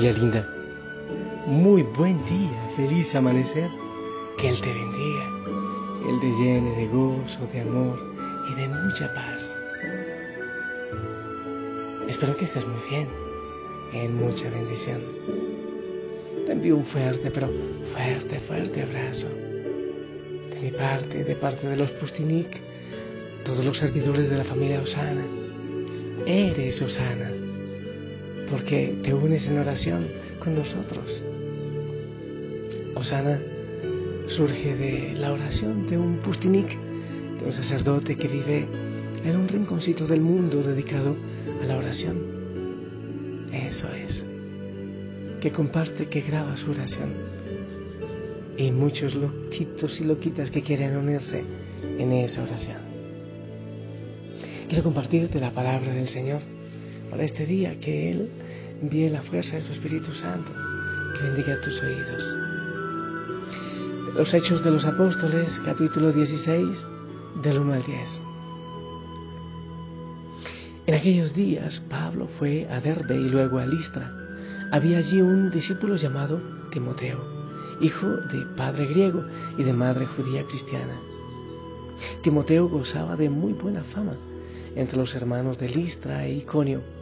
linda. Muy buen día, feliz amanecer. Que Él te bendiga. Él te llene de gozo, de amor y de mucha paz. Espero que estés muy bien, en mucha bendición. Te envío un fuerte, pero fuerte, fuerte abrazo. De mi parte, de parte de los Pustinik, todos los servidores de la familia Osana. Eres Osana, porque te unes en oración con nosotros. Osana surge de la oración de un Pustinik, de un sacerdote que vive en un rinconcito del mundo dedicado a la oración. Eso es. Que comparte, que graba su oración. Y muchos loquitos y loquitas que quieren unirse en esa oración. Quiero compartirte la palabra del Señor para este día, que Él envíe la fuerza de su Espíritu Santo, que bendiga tus oídos. Los Hechos de los Apóstoles, capítulo 16, del 1 al 10. En aquellos días Pablo fue a Derbe y luego a Listra. Había allí un discípulo llamado Timoteo, hijo de padre griego y de madre judía cristiana. Timoteo gozaba de muy buena fama entre los hermanos de Listra e Iconio.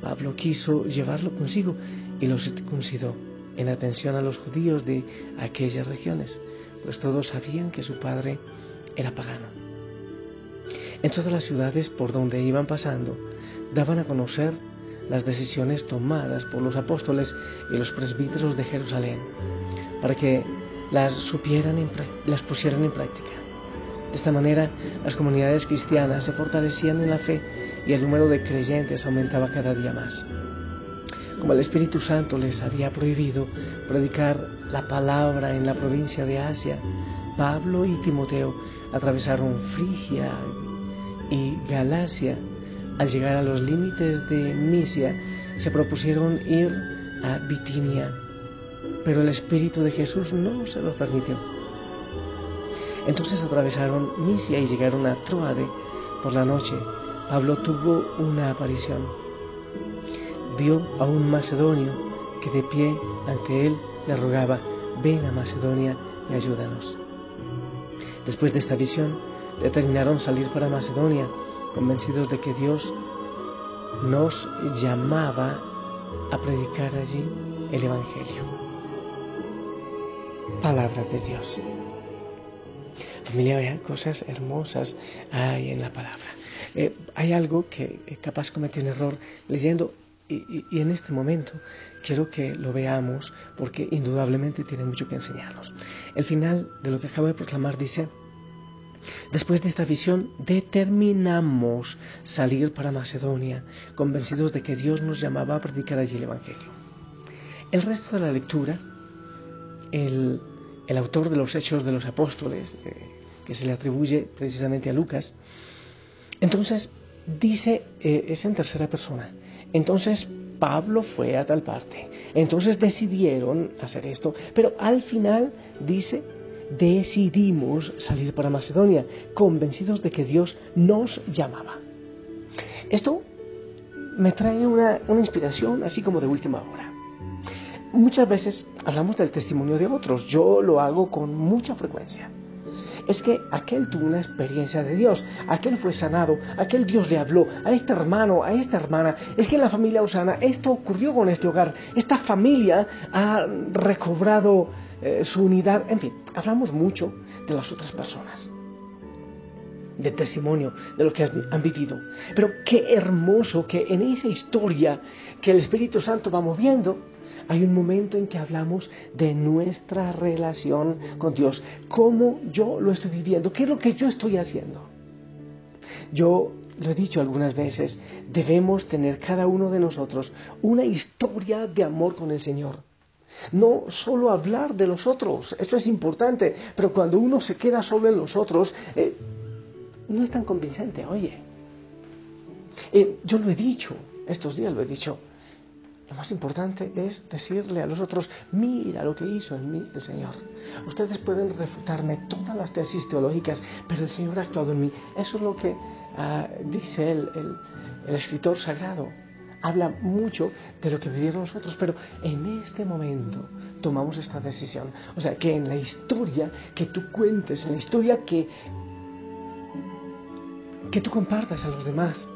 Pablo quiso llevarlo consigo y lo circuncidó en atención a los judíos de aquellas regiones, pues todos sabían que su padre era pagano. En todas las ciudades por donde iban pasando, daban a conocer las decisiones tomadas por los apóstoles y los presbíteros de Jerusalén, para que las supieran y las pusieran en práctica. De esta manera, las comunidades cristianas se fortalecían en la fe y el número de creyentes aumentaba cada día más. Como el Espíritu Santo les había prohibido predicar la palabra en la provincia de Asia, Pablo y Timoteo atravesaron Frigia, y Galacia, al llegar a los límites de Misia, se propusieron ir a Bitinia, pero el Espíritu de Jesús no se lo permitió. Entonces atravesaron Misia y llegaron a Troade por la noche. Pablo tuvo una aparición. Vio a un macedonio que de pie ante él le rogaba, ven a Macedonia y ayúdanos. Después de esta visión, determinaron salir para Macedonia, convencidos de que Dios nos llamaba a predicar allí el Evangelio. Palabra de Dios. Familia, vean cosas hermosas hay en la palabra. Eh, hay algo que capaz cometí un error leyendo y, en este momento quiero que lo veamos porque indudablemente tiene mucho que enseñarnos. El final de lo que acabo de proclamar dice, Después de esta visión determinamos salir para Macedonia, convencidos de que Dios nos llamaba a predicar allí el Evangelio. El resto de la lectura, el, autor de los Hechos de los Apóstoles, eh, que se le atribuye precisamente a Lucas, entonces dice, eh, es en tercera persona, entonces Pablo fue a tal parte, entonces decidieron hacer esto, pero al final dice decidimos salir para Macedonia, convencidos de que Dios nos llamaba. Esto me trae una, inspiración así como de última hora. Muchas veces hablamos del testimonio de otros, yo lo hago con mucha frecuencia. Es que aquel tuvo una experiencia de Dios, aquel fue sanado, aquel Dios le habló, a este hermano, a esta hermana, es que en la familia Osana esto ocurrió con este hogar, esta familia ha recobrado eh, su unidad, en fin, hablamos mucho de las otras personas, de testimonio, de lo que han vivido. Pero qué hermoso que en esa historia que el Espíritu Santo va moviendo, hay un momento en que hablamos de nuestra relación con Dios, cómo yo lo estoy viviendo, qué es lo que yo estoy haciendo. Yo lo he dicho algunas veces, debemos tener cada uno de nosotros una historia de amor con el Señor. No solo hablar de los otros, esto es importante, pero cuando uno se queda solo en los otros, eh, no es tan convincente, oye. Eh, yo lo he dicho, estos días lo he dicho, lo más importante es decirle a los otros, mira lo que hizo en mí el Señor. Ustedes pueden refutarme todas las tesis teológicas, pero el Señor ha actuado en mí. Eso es lo que ah, dice el, el escritor sagrado. habla mucho de lo que vivieron nosotros, pero en este momento tomamos esta decisión. O sea, que en la historia que tú cuentes, en la historia que, que tú compartas a los demás,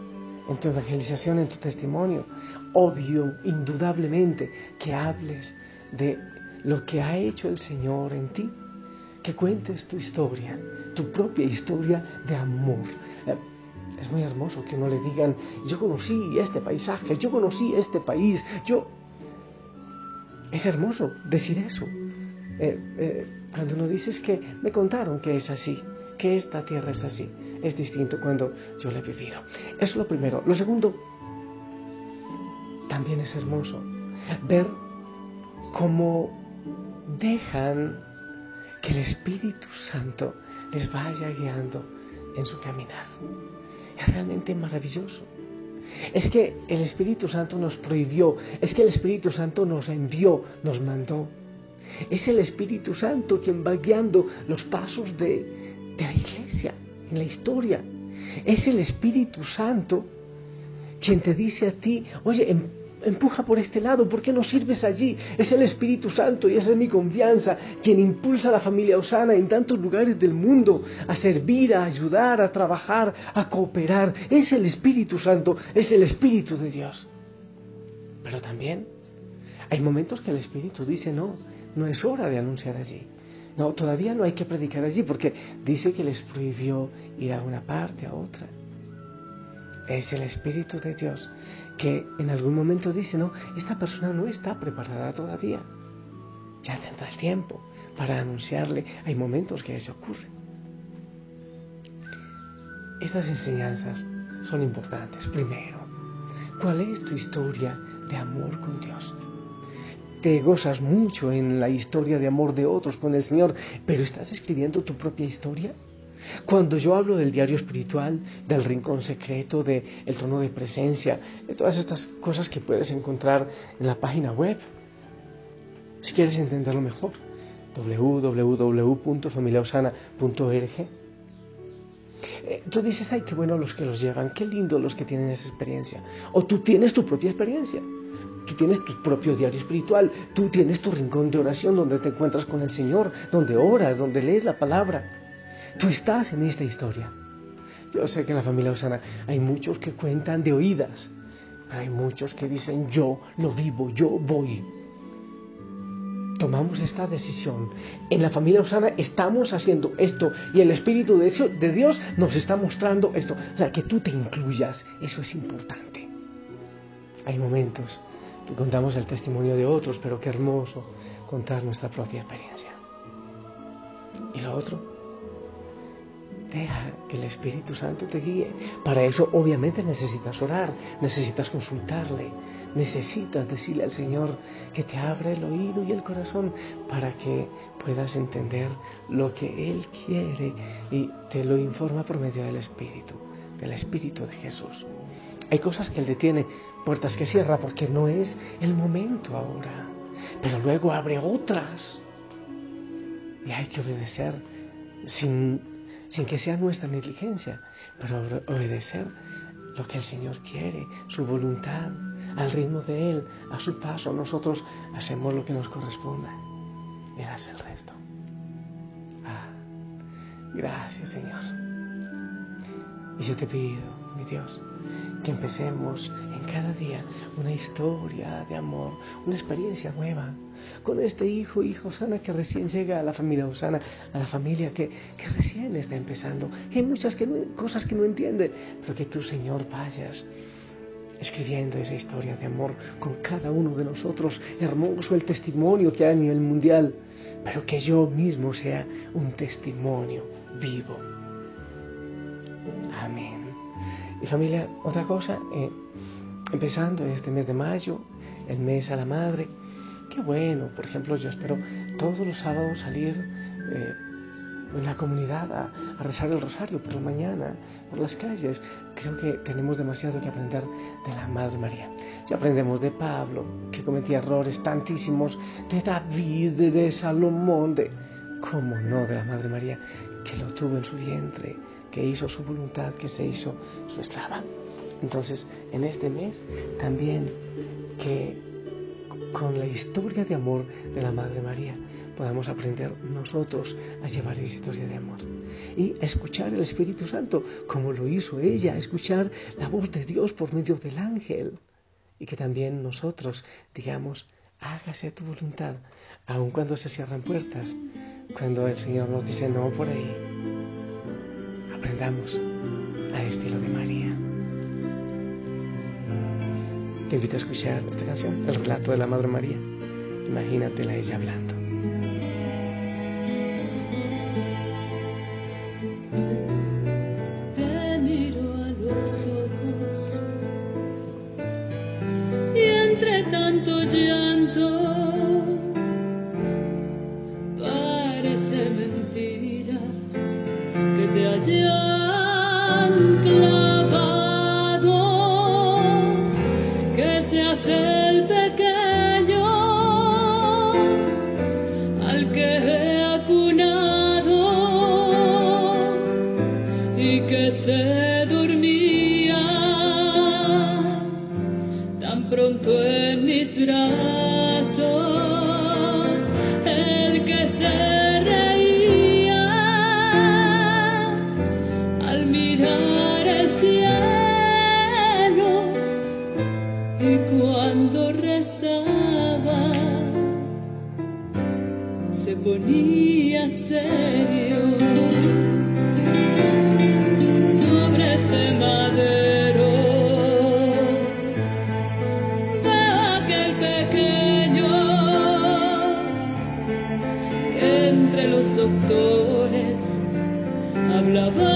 en tu evangelización, en tu testimonio, obvio, indudablemente, que hables de lo que ha hecho el Señor en ti, que cuentes tu historia, tu propia historia de amor. Eh, es muy hermoso que no le digan, yo conocí este paisaje, yo conocí este país, yo... Es hermoso decir eso. Eh, eh, cuando uno dices que me contaron que es así, que esta tierra es así, es distinto cuando yo la he vivido. Eso es lo primero. Lo segundo, también es hermoso ver cómo dejan que el Espíritu Santo les vaya guiando en su caminar. Es realmente maravilloso. Es que el Espíritu Santo nos prohibió, es que el Espíritu Santo nos envió, nos mandó. Es el Espíritu Santo quien va guiando los pasos de, en la historia. Es el Espíritu Santo quien te dice a ti, oye, em, empuja por este lado, ¿por qué no sirves allí? Es el Espíritu Santo y esa es mi confianza, quien impulsa a la familia Osana en tantos lugares del mundo a servir, a ayudar, a trabajar, a cooperar. Es el Espíritu Santo, es el Espíritu de Dios. Pero también hay momentos que el Espíritu dice, no, no es hora de anunciar allí. No, todavía no hay que predicar allí porque dice que les prohibió ir a una parte, a otra. Es el Espíritu de Dios que en algún momento dice, no, esta persona no está preparada todavía. Ya tendrá tiempo para anunciarle. Hay momentos que eso ocurre. Estas enseñanzas son importantes. Primero, ¿cuál es tu historia de amor con Dios? Te gozas mucho en la historia de amor de otros con el Señor, pero ¿estás escribiendo tu propia historia? Cuando yo hablo del diario espiritual, del rincón secreto, del trono de presencia, de todas estas cosas que puedes encontrar en la página web, si quieres entenderlo mejor, www.familiaosana.org. Eh, tú dices, ay, qué bueno los que los llevan, qué lindo los que tienen esa experiencia. O tú tienes tu propia experiencia. Tú tienes tu propio diario espiritual, tú tienes tu rincón de oración donde te encuentras con el Señor, donde oras, donde lees la palabra. Tú estás en esta historia. Yo sé que en la familia Osana hay muchos que cuentan de oídas, hay muchos que dicen yo lo vivo, yo voy. Tomamos esta decisión. En la familia Osana estamos haciendo esto y el Espíritu de Dios nos está mostrando esto. O que tú te incluyas, eso es importante. Hay momentos contamos el testimonio de otros, pero qué hermoso contar nuestra propia experiencia. Y lo otro, Deja que el Espíritu Santo te guíe. Para eso obviamente necesitas orar, necesitas consultarle, necesitas decirle al Señor que te abra el oído y el corazón para que puedas entender lo que Él quiere y te lo informa por medio del Espíritu, del Espíritu de Jesús. Hay cosas que Él detiene, puertas que cierra porque no es el momento ahora, pero luego abre otras y hay que obedecer sin sin que sea nuestra negligencia, pero obedecer lo que el Señor quiere, su voluntad, al ritmo de Él, a su paso. Nosotros hacemos lo que nos corresponde. Él hace el resto. Ah, gracias Señor. Y yo te pido, Dios, que empecemos en cada día una historia de amor, una experiencia nueva con este hijo, hijo sana que recién llega a la familia Osana, a la familia que, recién está empezando. hay muchas cosas que no entiende, pero que tú, Señor, vayas escribiendo esa historia de amor con cada uno de nosotros. Hermoso el testimonio que hay a nivel mundial, pero que yo mismo sea un testimonio vivo. Amén. Y familia, otra cosa, eh, empezando este mes de mayo, el mes a la madre, Qué bueno, por ejemplo, yo espero todos los sábados salir eh, en la comunidad a, rezar el rosario por la mañana, por las calles. Creo que tenemos demasiado que aprender de la Madre María. Ya aprendemos de Pablo, que cometía errores tantísimos, de David, de Salomón, de... ¿Cómo no? De la Madre María, que lo tuvo en su vientre, que hizo su voluntad, que se hizo su esclava. Entonces, en este mes también que con la historia de amor de la Madre María podamos aprender nosotros a llevar esa historia de amor y escuchar el Espíritu Santo como lo hizo ella, escuchar la voz de Dios por medio del ángel y que también nosotros digamos, hágase tu voluntad, aun cuando se cierran puertas, cuando el Señor nos dice no por ahí, aprendamos a estilo de María. Te invito a escuchar esta canción, el relato de la Madre María. Imagínatela ella hablando. Fue mis brazos el que se reía al mirar el cielo y cuando rezaba se ponía entre los doctores. Hablaba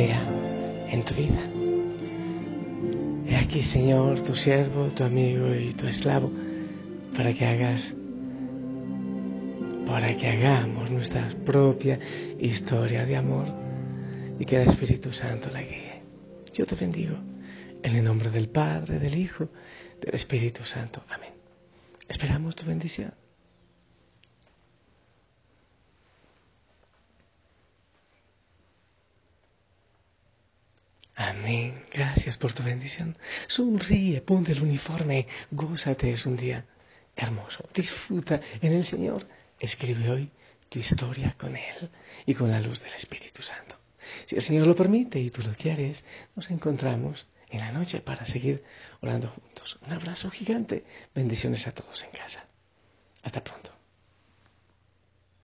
en tu vida. He aquí, Señor, tu siervo, tu amigo y tu esclavo, para que hagas, para que hagamos nuestra propia historia de amor y que el Espíritu Santo la guíe. Yo te bendigo en el nombre del Padre, del Hijo, del Espíritu Santo. Amén. Esperamos tu bendición. Amén. Gracias por tu bendición. Sonríe, ponte el uniforme, gózate, es un día hermoso. Disfruta en el Señor. Escribe hoy tu historia con Él y con la luz del Espíritu Santo. Si el Señor lo permite y tú lo quieres, nos encontramos en la noche para seguir orando juntos. Un abrazo gigante. Bendiciones a todos en casa. Hasta pronto.